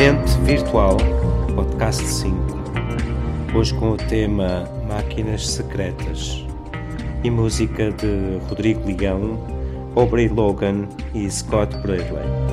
Mente Virtual, Podcast 5. Hoje com o tema Máquinas Secretas e música de Rodrigo Ligão, Aubrey Logan e Scott Bradley.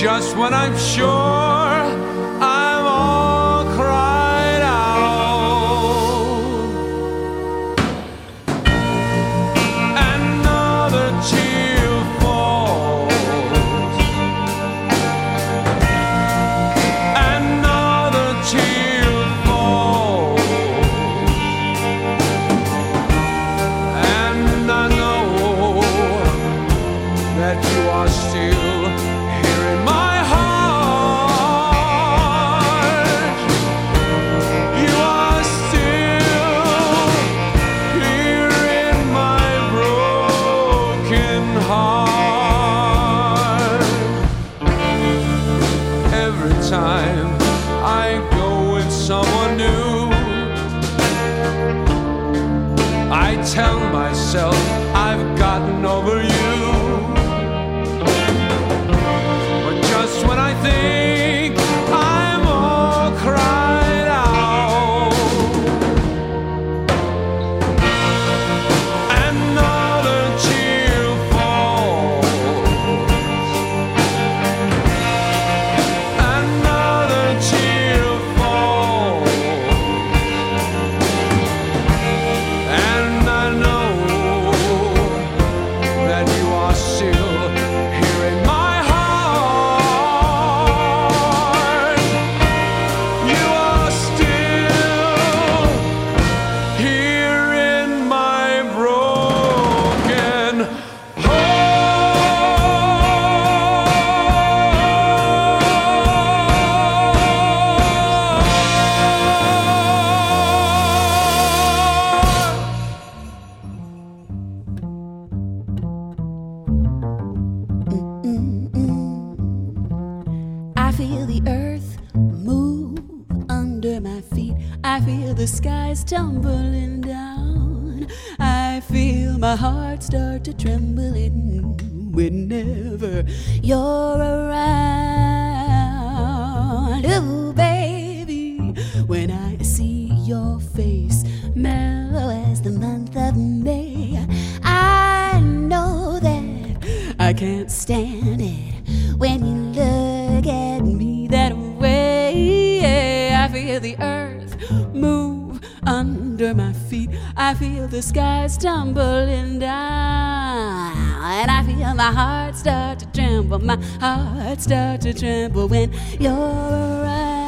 Just when I'm sure the sky's tumbling down. I feel my heart start to tremble whenever you're around. The earth move under my feet. I feel the skies tumbling down. And I feel my heart start to tremble. My heart start to tremble when you're around.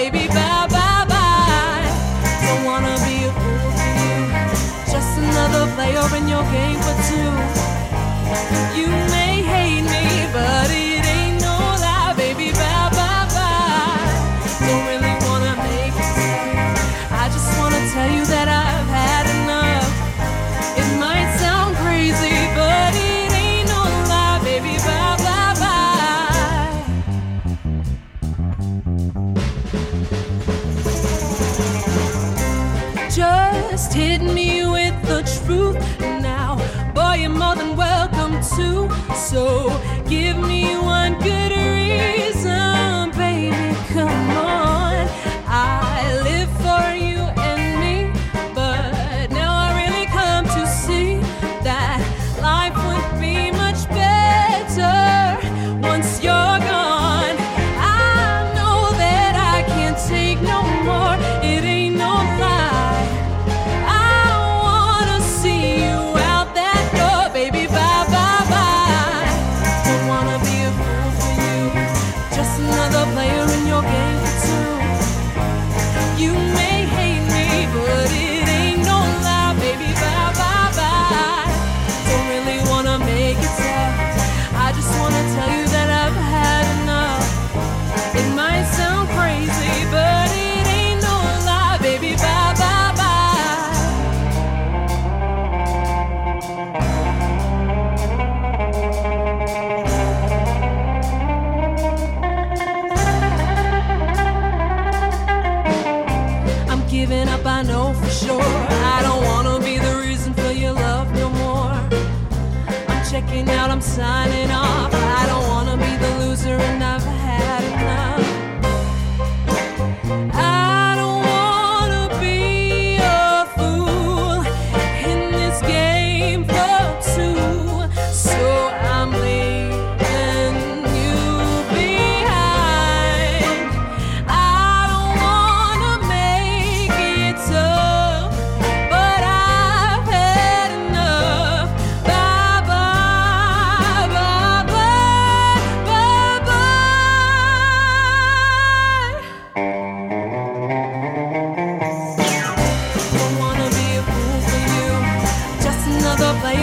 baby, bye bye bye. Don't wanna be a fool for you, just another player in your game for two. You.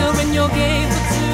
children your game for.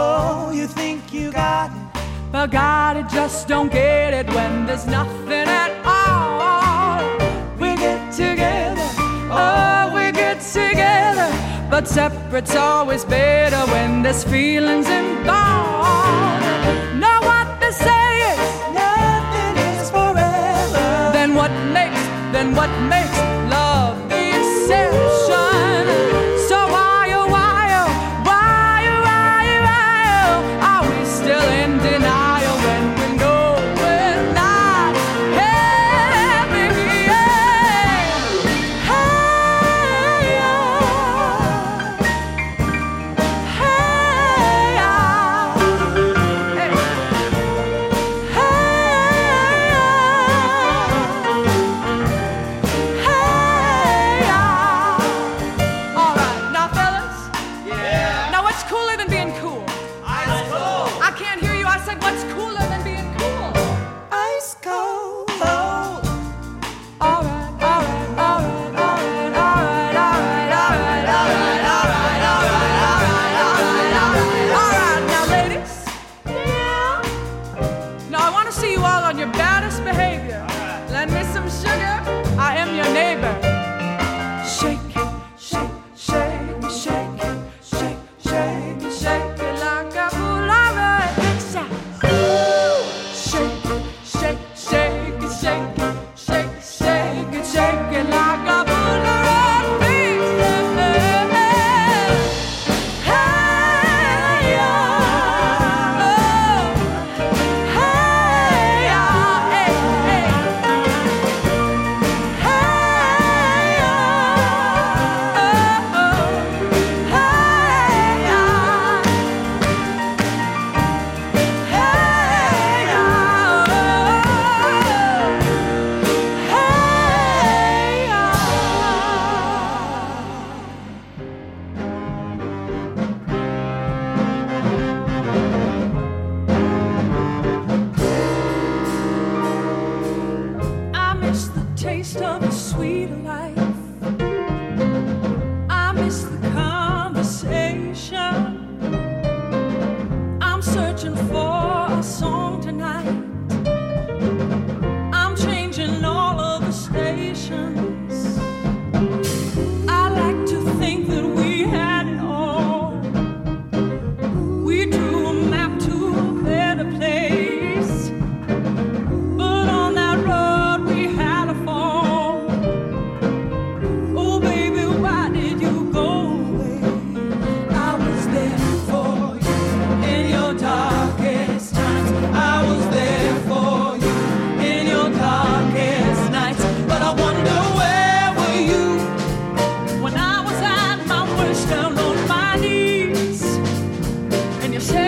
Oh, you think you got it, but God, it just don't get it when there's nothing at all. We get together, oh, we get together, but separate's always better when there's feelings involved. Know what they say is nothing is forever. Then what makes, then what want to see you all on your baddest behavior. Lend me some sugar. I am your neighbor.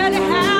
barely have.